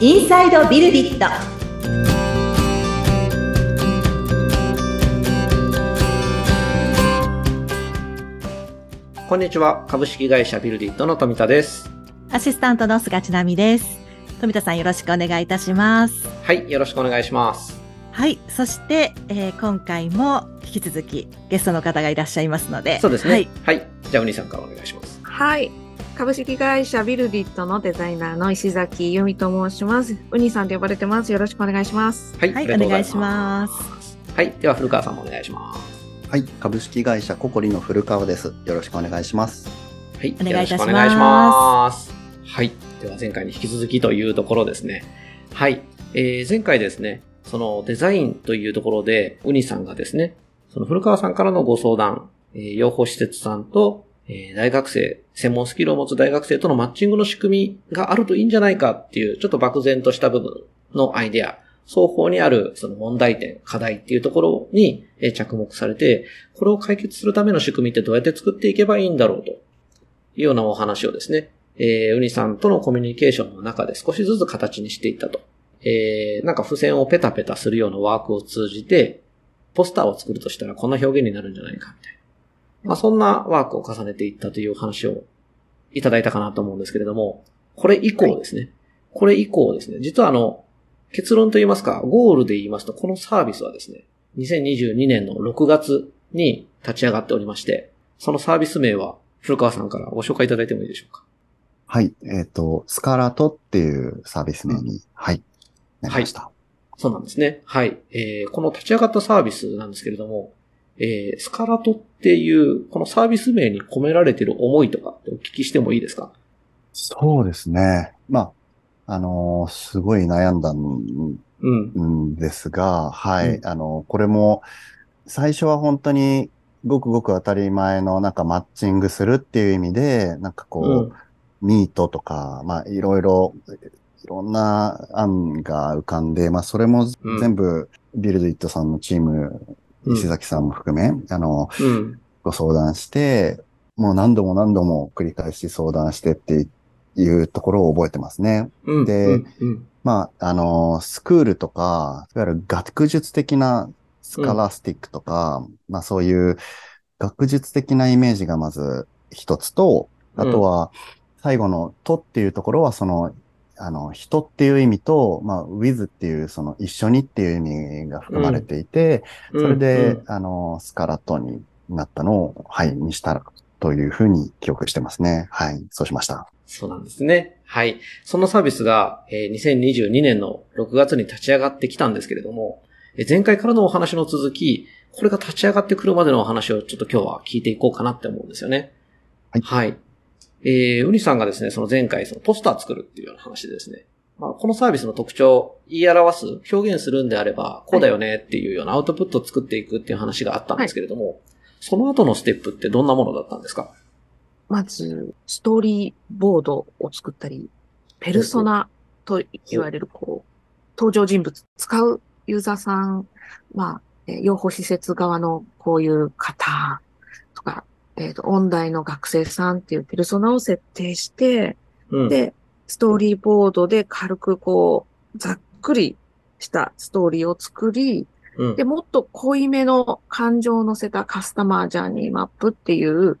インサイドビルディットこんにちは。株式会社ビルディットの富田です。アシスタントの菅千奈美です。富田さんよろしくお願いいたします。はい。よろしくお願いします。はい。そして、えー今回も引き続きゲストの方がいらっしゃいますので。そうですね。はい。はい。じゃあ、ウニさんからお願いします。はい。株式会社ビルディットのデザイナーの石崎由美と申します。ウニさんと呼ばれてます。よろしくお願いします。はい。はいお願いしますはい。では、古川さんもお願いします。はい、株式会社ココリの古川です。よろしくお願いします。はい。お願いいたしますよろしくお願いします。はい。では、前回に引き続きというところですね。はい。えー、前回ですね、そのデザインというところで、ウニさんがですね、その古川さんからのご相談、えー養護施設さんと、えー大学生、専門スキルを持つ大学生とのマッチングの仕組みがあるといいんじゃないかっていう、ちょっと漠然とした部分のアイデア、双方にあるその問題点、課題っていうところに着目されて、これを解決するための仕組みってどうやって作っていけばいいんだろうというようなお話をですね、えーウニさんとのコミュニケーションの中で少しずつ形にしていったと。えーなんか付箋をペタペタするようなワークを通じて、ポスターを作るとしたらこんな表現になるんじゃないかみたいな。まあそんなワークを重ねていったというお話をいただいたかなと思うんですけれども、これ以降ですね。これ以降ですね。実はあの、結論と言いますか、ゴールで言いますと、このサービスはですね、2022年の6月に立ち上がっておりまして、そのサービス名は古川さんからご紹介いただいてもいいでしょうか？はい、えっ、と、スカラトっていうサービス名に、はい、なりました。そうなんですね。はい。えーこの立ち上がったサービスなんですけれども、えースカラトっていう、このサービス名に込められている思いとかお聞きしてもいいですか？そうですね。まあ、あのーすごい悩んだんうん。んですが、はい、うんあの、これも、最初は本当にごくごく当たり前のなんかマッチングするっていう意味で、なんかこう、うん。ミートとか、まあ、いろいろ、いろんな案が浮かんで、まあ、それもうん全部、ビルドイットさんのチーム、うん石崎さんも含め、あの、うん。ご相談して、もう何度も何度も繰り返し相談してっていうところを覚えてますね。うん。で。まあ、あの、スクールとか、いわゆる学術的なスカラスティックとか、まあそういう学術的なイメージがまず一つと、あとは最後のとっていうところはその、あの、人っていう意味と、まあ、with っていうその一緒にっていう意味が含まれていて、うんそれで、うんあの、スカラットになったのを、はい、にしたらというふうに記憶してますね。はい、そうしました。そうなんですね。はい。そのサービスが、えー2022年の6月に立ち上がってきたんですけれども、えー前回からのお話の続き、これが立ち上がってくるまでのお話をちょっと今日は聞いていこうかなって思うんですよね。はいはい。えー、ウニさんがですね、その前回そのポスター作るっていうような話でですね、まあ、このサービスの特徴を言い表す、表現するんであれば、こうだよねっていうようなアウトプットを作っていくっていう話があったんですけれども、その後のステップってどんなものだったんですか？まず、ストーリーボードを作ったり、ペルソナと言われる、こう、登場人物、使うユーザーさん、まあ、えー養護施設側のこういう方えっ、と、音大の学生さんっていうペルソナを設定して、うん。で、ストーリーボードで軽くこう、ざっくりしたストーリーを作り、うんで、もっと濃いめの感情を乗せたカスタマージャーニーマップっていう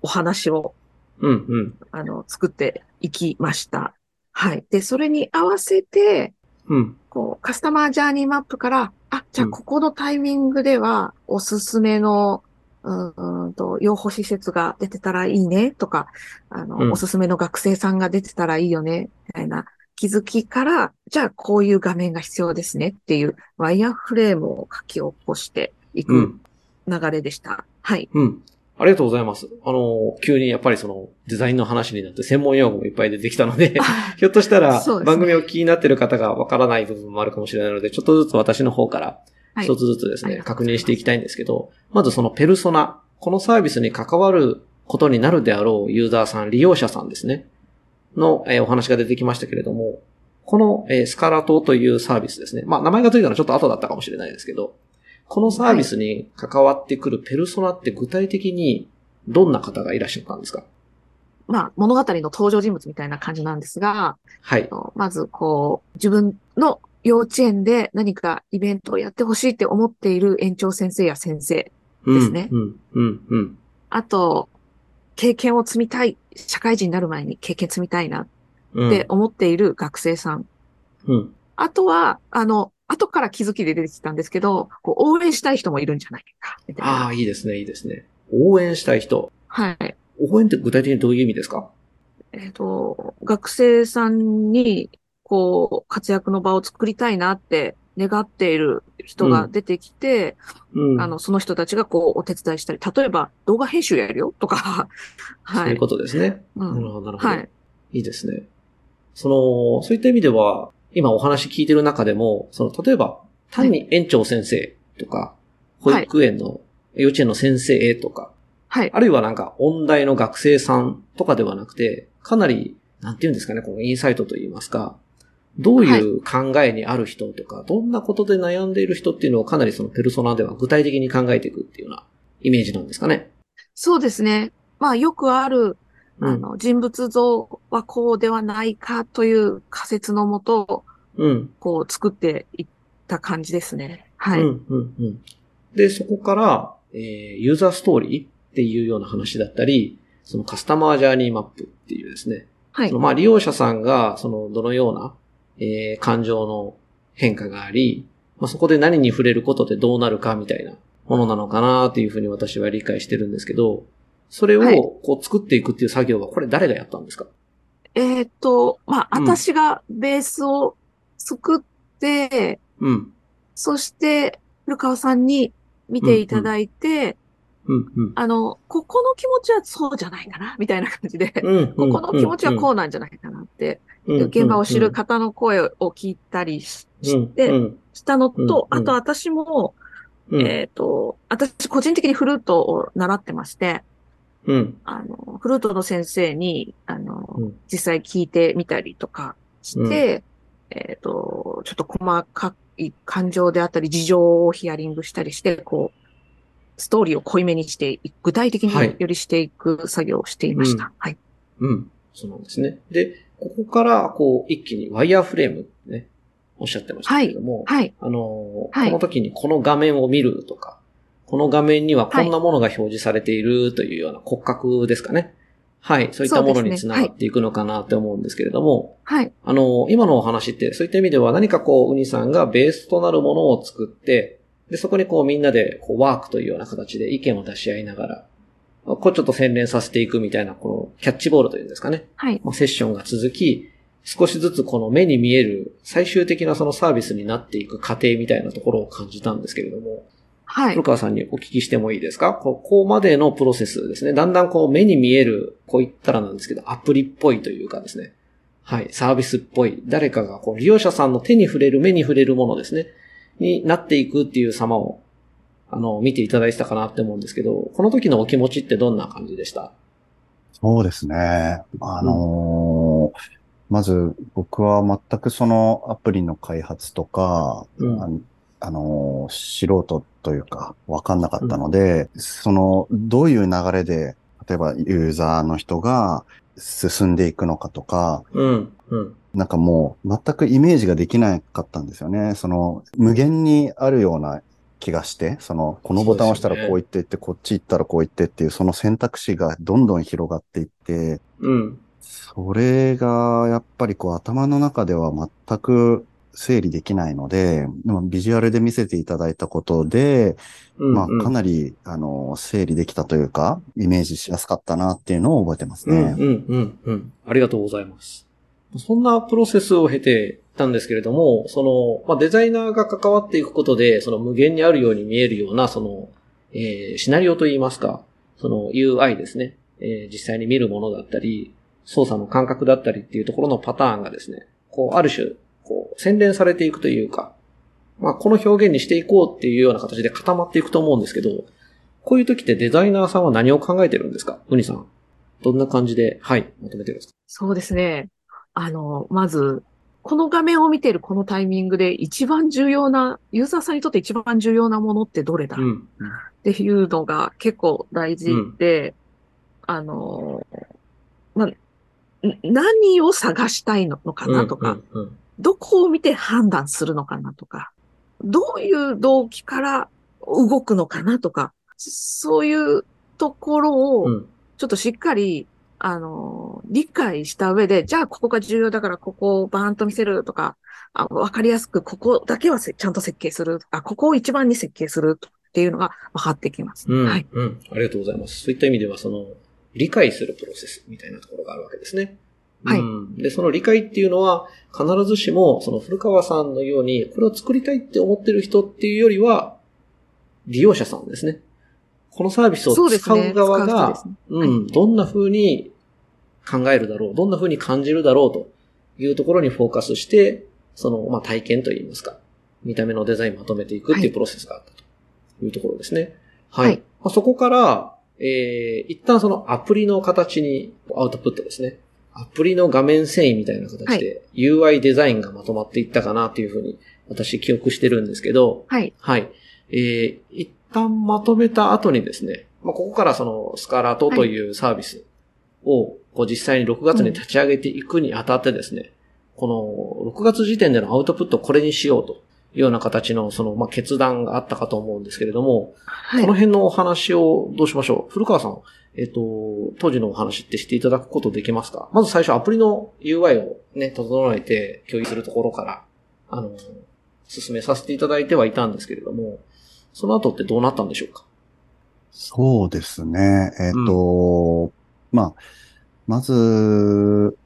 お話を、うん、うん。あの、作っていきました。はい。で、それに合わせて、うん。こう、カスタマージャーニーマップから、あ、じゃあうんここのタイミングでは、おすすめの、うーんと、養護施設が出てたらいいねとか、あの、うんおすすめの学生さんが出てたらいいよね、みたいな気づきから、じゃあこういう画面が必要ですねっていうワイヤーフレームを書き起こしていうくん。流れでした。はい。うん。ありがとうございます。あの、急にやっぱりそのデザインの話になって専門用語もいっぱい出てきたので、ひょっとしたら番組を気になっている方がわからない部分もあるかもしれないので、ちょっとずつ私の方からはい一つずつですね、確認していきたいんですけど、まずそのペルソナ、このサービスに関わることになるであろうユーザーさん、利用者さんですね、の、えーお話が出てきましたけれども、この、えースカラトというサービスですね。まあ、名前がついたのはちょっと後だったかもしれないですけど、このサービスに関わってくるペルソナって具体的にどんな方がいらっしゃったんですか？まあ、物語の登場人物みたいな感じなんですが、はい。まず、こう、自分の幼稚園で何かイベントをやってほしいって思っている園長先生や先生、ですねうん、うん、うん。あと、経験を積みたい、社会人になる前に経験積みたいなうん。って思っている学生さん。うん。あとは、あの、後から気づきで出てきたんですけど、こう応援したい人もいるんじゃないか、みたいあな。あ、いいですね、いいですね。応援したい人。はい。応援って具体的にどういう意味ですか？えっ、と、学生さんに、こう、活躍の場を作りたいなって願っている人が出てきて、うん。あの、その人たちがこう、お手伝いしたり、例えば動画編集やるよとか、そ うはい。いうことですね。うんなるほど、なるほど。はい。いいですね。その、そういった意味では、今お話聞いてる中でも、その、例えば、単に園長先生とか、保はい育園の、幼稚園の先生とか、はい。あるいはなんか、音大の学生さんとかではなくて、かなり、なんていうんですかね、このインサイトといいますか、どういう考えにある人とか、どんなことで悩んでいる人っていうのをかなりそのペルソナでは具体的に考えていくっていうようなイメージなんですかね。そうですね。まあ、よくある、うんあの、人物像はこうではないかという仮説のもと、うん。こう、作っていった感じですね。はい。うん、うん、うん。で、そこから、えー、ユーザーストーリーっていうような話だったり、そのカスタマージャーニーマップっていうですね、はい。まあ利用者さんが、その、どのような、えー、感情の変化があり、まあそこで何に触れることでどうなるかみたいなものなのかなっていうふうに私は理解してるんですけど、それはい。をこう作っていくっていう作業は、これ誰がやったんですか？えっと、まあ、うん。私がベースを作って、うん。そして、古川さんに見ていただいて、うん、うん。あの、ここの気持ちはそうじゃないかな、みたいな感じで、うん、ここの気持ちはこうなんじゃないかなって、うん、現場を知る方の声を聞いたりして、うん、したのと、うんうんあと私も、うん、えっ、と、私個人的にフルートを習ってまして、うん、あの、フルートの先生に、あの、うん実際聞いてみたりとかして、えっ、と、ちょっと細かい感情であったり、事情をヒアリングしたりして、こう、ストーリーを濃いめにしていく、具体的はいによりしていく作業をしていました。うんはい。うん。そうなんですね。で、ここから、こう、一気にワイヤーフレームね、おっしゃってましたけれども、はい。あのーはいこの時にこの画面を見るとか、この画面にはこんなものが表示されているというような骨格ですかね。はい。そういったものにつながっていくのかなって思うんですけれども、はい。あのー今のお話って、そういった意味では何かこう、ウニさんがベースとなるものを作って、で、そこにこうみんなでこうワークというような形で意見を出し合いながら、こうちょっと洗練させていくみたいな、このキャッチボールというんですかね。はい。まあ、セッションが続き、少しずつこの目に見える最終的なそのサービスになっていく過程みたいなところを感じたんですけれども、はい古。川さんにお聞きしてもいいですか？ここまでのプロセスですね。だんだんこう目に見える、こう言ったらなんですけど、アプリっぽいというかですね。はい、サービスっぽい。誰かがこう利用者さんの手に触れる、目に触れるものですね。になっていくっていう様を、あの、見ていただいてたかなって思うんですけど、この時のお気持ちってどんな感じでした？そうですね。あのーまず僕は全くそのアプリの開発とか、うんあのあのー素人というかわかんなかったので、そのどういう流れで、例えばユーザーの人が進んでいくのかとか、うん、うん、なんかもう全くイメージができなかったんですよね。その無限にあるような気がして、そのこのボタンを押したらこう言っていって、こっち行ったらこう言ってっていう、その選択肢がどんどん広がっていって、うん、それがやっぱりこう頭の中では全く整理できないので、でもビジュアルで見せていただいたことで、うん。まあかり、なり、あの、整理できたというか、イメージしやすかったなっていうのを覚えてますうん、ね。うん、うん、うん。ありがとうございます。そんなプロセスを経てたんですけれども、その、まあ、デザイナーが関わっていくことで、その無限にあるように見えるような、その、えーシナリオといいますか、その UI ですね、えー実際に見るものだったり、操作の感覚だったりっていうところのパターンがですね、こう、ある種、こう、洗練されていくというか、まあ、この表現にしていこうっていうような形で固まっていくと思うんですけど、こういう時ってデザイナーさんは何を考えてるんですか？ウニさん。どんな感じで、はい、まとめてるんですか？そうですね。あの、まず、この画面を見ているこのタイミングで一番重要な、ユーザーさんにとって一番重要なものってどれだ、うん。っていうのが結構大事で、あの、ま何を探したいのかなとか、うんうん。どこを見て判断するのかなとか、どういう動機から動くのかなとか、そういうところを、うん。ちょっとしっかり、あの、理解した上で、じゃあここが重要だからここをバーンと見せるとか、あわかりやすくここだけはせちゃんと設計する。あ、ここを一番に設計するっていうのが分かってきます。うん。はい。うん。ありがとうございます。そういった意味では、その、理解するプロセスみたいなところがあるわけですね。はいうん。で、その理解っていうのは、必ずしも、その古川さんのように、これを作りたいって思ってる人っていうよりは、利用者さんですね。このサービスを使ねう側が使う人ですね、うん、どんな風に考えるだろう、どんな風に感じるだろうというところにフォーカスして、その、まあ、体験といいますか、見た目のデザインをまとめていくってはいいうプロセスがあったというところですね。はい。はいまあ、そこから、えー、一旦そのアプリの形にアウトプットですね。アプリの画面遷移みたいな形で UI デザインがまとまっていったかなというふうに私記憶してるんですけど、はい。はい。えー、一旦まとめた後にですね、まあ、ここからそのスカラートというサービスをこう実際に6月に立ち上げていくにあたってですね、この6月時点でのアウトプットをこれにしようというような形のそのまあ決断があったかと思うんですけれども、はい。この。辺のお話をどうしましょう？古川さん、えっ、と、当時のお話ってしていただくことできますか？まず最初アプリの UI をね、整えて共有するところから、あの、進めさせていただいてはいたんですけれども、その後ってどうなったんでしょうか？そうですね。えっ、と、まあ、まず、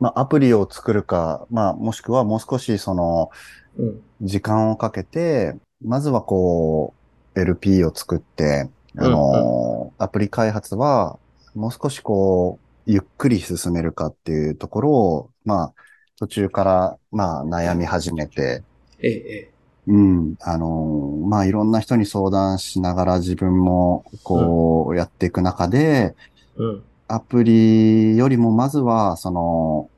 まあ、アプリを作るか、まあ、もしくはもう少しその、うん。時間をかけて、まずはこう、LP を作って、あの、アプリ開発は、もう少しこう、ゆっくり進めるかっていうところを、まあ、途中から、まあ、悩み始めて、ええ、えうん、あの、まあ、いろんな人に相談しながら自分も、こう、やっていく中で、え。うん。アプリよりもまずは、その、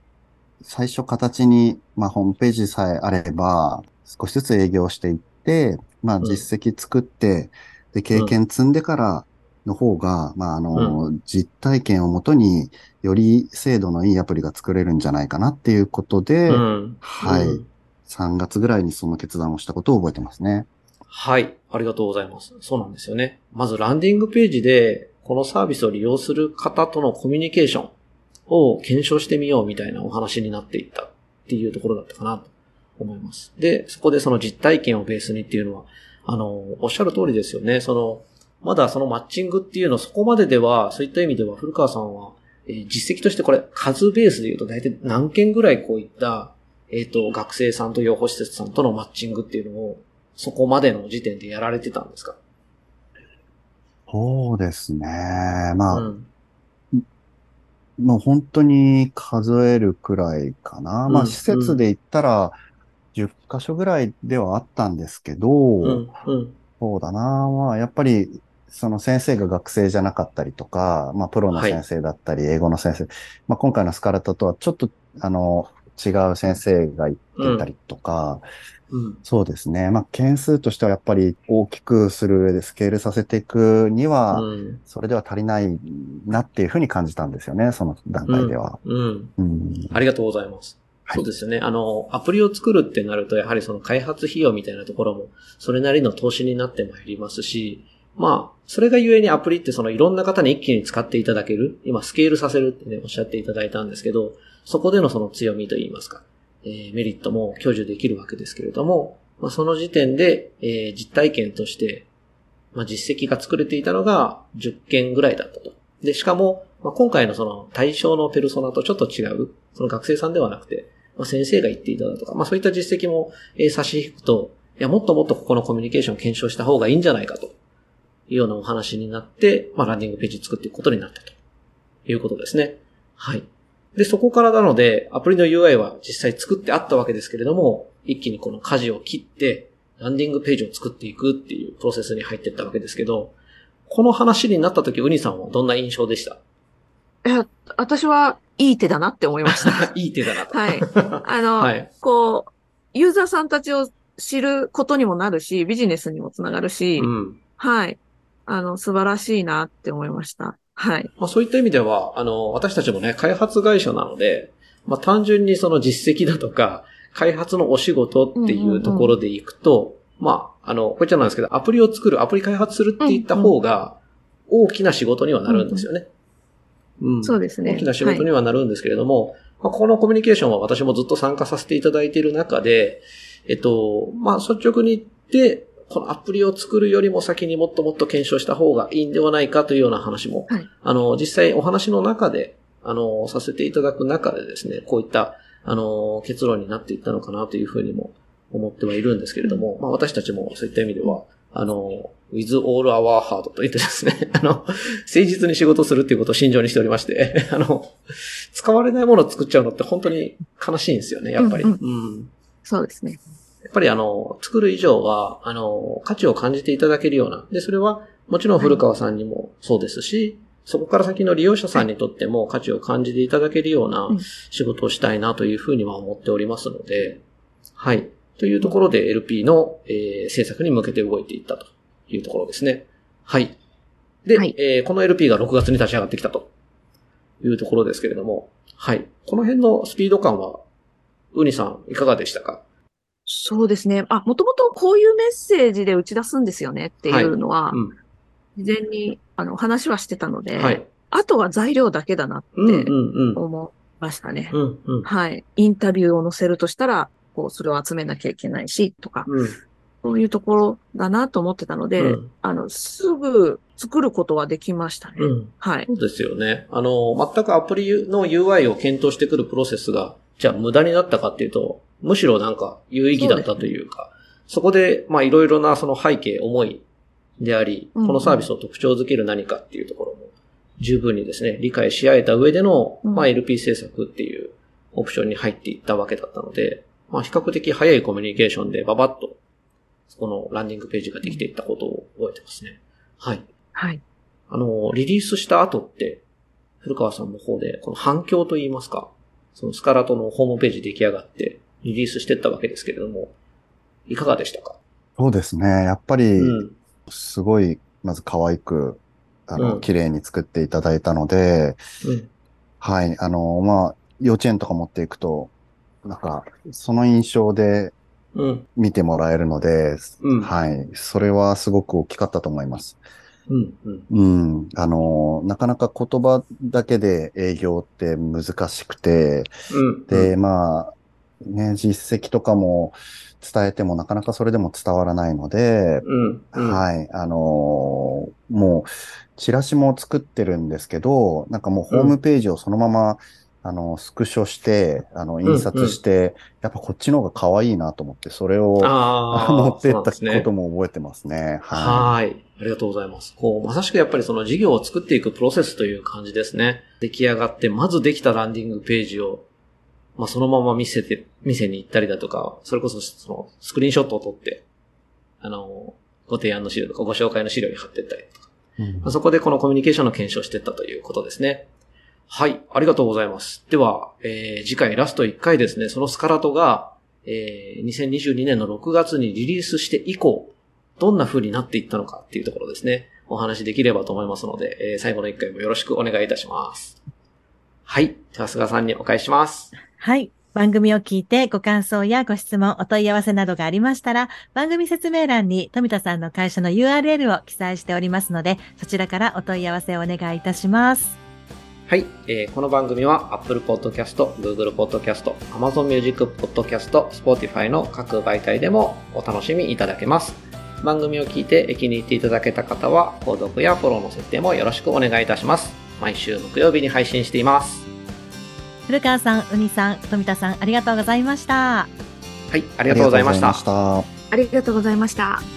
最初形に、まあ、ホームページさえあれば、少しずつ営業していって、まあ、うん実績作って、で、経験積んでからの方が、まあ、あの、実体験をもとに、より精度のいいアプリが作れるんじゃないかなっていうことで、うん。はいうん3月ぐらいにその決断をしたことを覚えてますね。はい。ありがとうございます。そうなんですよね。まずランディングページで、このサービスを利用する方とのコミュニケーションを検証してみようみたいなお話になっていったっていうところだったかなと思います。で、そこでその実体験をベースにっていうのは、あの、おっしゃる通りですよね。その、まだそのマッチングっていうのそこまででは、そういった意味では古川さんは、え実績としてこれ数ベースで言うと大体何件ぐらいこういった、えっ、と、学生さんと養護施設さんとのマッチングっていうのをそこまでの時点でやられてたんですか？そうですね。まあ、うん。もう本当に数えるくらいかな。まあ、うん施設で言ったら、10箇所ぐらいではあったんですけど、うん。うん。そうだな。まあ、やっぱり、その先生が学生じゃなかったりとか、まあ、プロの先生だったり、英語の先生。まあ、今回のスカラットとはちょっと、あの、違う先生が行ってたりとか、うん。そうですね。まあ、件数としてはやっぱり大きくする上でスケールさせていくには、うん。それでは足りないなっていうふうに感じたんですよね、その段階では。うん。うん。ありがとうございます。はいそうですよね。あの、アプリを作るってなると、やはりその開発費用みたいなところも、それなりの投資になってまいりますし、まあ、それがゆえにアプリってそのいろんな方に一気に使っていただける、今スケールさせるってね、おっしゃっていただいたんですけど、そこでのその強みといいますか、えーメリットも享受できるわけですけれども、まあ、その時点で、えー実体験として、まあ、実績が作れていたのが10件ぐらいだったと。で、しかも、まあ、今回のその対象のペルソナとちょっと違う、その学生さんではなくて、まあ、先生が言っていただくとか、まあ、そういった実績も、えー差し引くと、いや、もっともっとここのコミュニケーションを検証した方がいいんじゃないかというようなお話になって、まあ、ランディングページ作っていくことになったということですね。はい。で、そこからなので、アプリの UI は実際作ってあったわけですけれども、一気にこの舵を切って、ランディングページを作っていくっていうプロセスに入っていったわけですけど、この話になった時、ウニさんはどんな印象でした？いや、私はいい手だなって思いました。いい手だなと。はい。あの、はい。こう、ユーザーさんたちを知ることにもなるし、ビジネスにもつながるし、うん。はい。あの、素晴らしいなって思いました。はい。まあそういった意味では、あの、私たちもね、開発会社なので、まあ単純にその実績だとか、開発のお仕事っていうところでいくと、まあ、あの、こちゃなんですけど、アプリを作る、アプリ開発するっていった方が、大きな仕事にはなるんですよね。うん。そうですね。大きな仕事にはなるんですけれども、まあ、このコミュニケーションは私もずっと参加させていただいている中で、えっと、まあ、率直に言って、このアプリを作るよりも先にもっともっと検証した方がいいんではないかというような話も、はいあの、実際お話の中で、あの、させていただく中でですね、こういった、あの、結論になっていったのかなというふうにも思ってはいるんですけれども、まあ、私たちもそういった意味では、あの、with all our heart と言ってですね、あの、誠実に仕事するっていうことを信条にしておりまして、あの、使われないものを作っちゃうのって本当に悲しいんですよね、やっぱり。うんうんそうですね。やっぱりあの、作る以上は、あの、価値を感じていただけるような。で、それは、もちろん古川さんにもそうですし、そこから先の利用者さんにとっても価値を感じていただけるようなうん仕事をしたいなというふうには思っておりますので、はい。というところで LP の、えー制作に向けて動いていったというところですね。はい。で、はいえーこの LP が6月に立ち上がってきたというところですけれども、はい。この辺のスピード感は、ウニさんいかがでしたか？そうですね。あ、もともとこういうメッセージで打ち出すんですよねっていうのは、うん。事前にあの話はしてたので、はい。あとは材料だけだなって。思いましたね。うんうん。はい。インタビューを載せるとしたら、こう、それを集めなきゃいけないし、とか、うん。そういうところだなと思ってたので、うんあの、すぐ作ることはできましたね。うん。はいそ。うですよね。あの、全くアプリの UI を検討してくるプロセスが、じゃあ無駄になったかっていうと、むしろなんか有意義だったというか、そこで、まあいろいろなその背景、思いであり、このサービスを特徴づける何かっていうところも、十分にですね、理解し合えた上での、うんまあ LP 制作っていうオプションに入っていったわけだったので、まあ比較的早いコミュニケーションでババッと、このランディングページができていったことを覚えてますね。はい。はい。あの、リリースした後って、古川さんの方で、この反響といいますか、そのスカラトのホームページ出来上がって、リリースしてったわけですけれども、いかがでしたか？そうですね。やっぱり、うん。すごい、まず可愛く、あの、うん綺麗に作っていただいたので、うん。はい。あの、まあ、幼稚園とか持っていくと、なんか、その印象でうん。見てもらえるので、うんはい。それはすごく大きかったと思います。うん。うん。うん。あの、なかなか言葉だけで営業って難しくて、うん。で、まあ、ね、実績とかも伝えてもなかなかそれでも伝わらないので、うん。うん。はい。あのーもう、チラシも作ってるんですけど、なんかもうホームページをそのまま、あの、スクショして、あの、印刷して、やっぱこっちの方が可愛いなと思って、それをああ。持ってったことも覚えてますね。ははい。ありがとうございます。こう、まさしくやっぱりその事業を作っていくプロセスという感じですね。出来上がって、まずできたランディングページを、まあそのまま見せて、店に行ったりだとか、それこそそのスクリーンショットを撮って、あの、ご提案の資料とかご紹介の資料に貼ってったりとか、い。うんまあそこでこのコミュニケーションの検証をしていったということですね。はい。ありがとうございます。では、えー次回ラスト1回ですね、そのスカラトが、えー2022年の6月にリリースして以降、どんな風になっていったのかっていうところですね、お話しできればと思いますので、えー最後の1回もよろしくお願いいたします。はい。では、菅さんにお返しします。はい。番組を聞いてご感想やご質問、お問い合わせなどがありましたら、番組説明欄に富田さんの会社の URL を記載しておりますので、そちらからお問い合わせをお願いいたします。はい、えーこの番組は Apple Podcast、Google Podcast、Amazon Music Podcast、Spotify の各媒体でもお楽しみいただけます。番組を聞いて気に入っていただけた方は、購読やフォローの設定もよろしくお願いいたします。毎週木曜日に配信しています。古川さん、うにさん、富田さん、ありがとうございました。はい、ありがとうございました。ありがとうございました。ありがとうございました。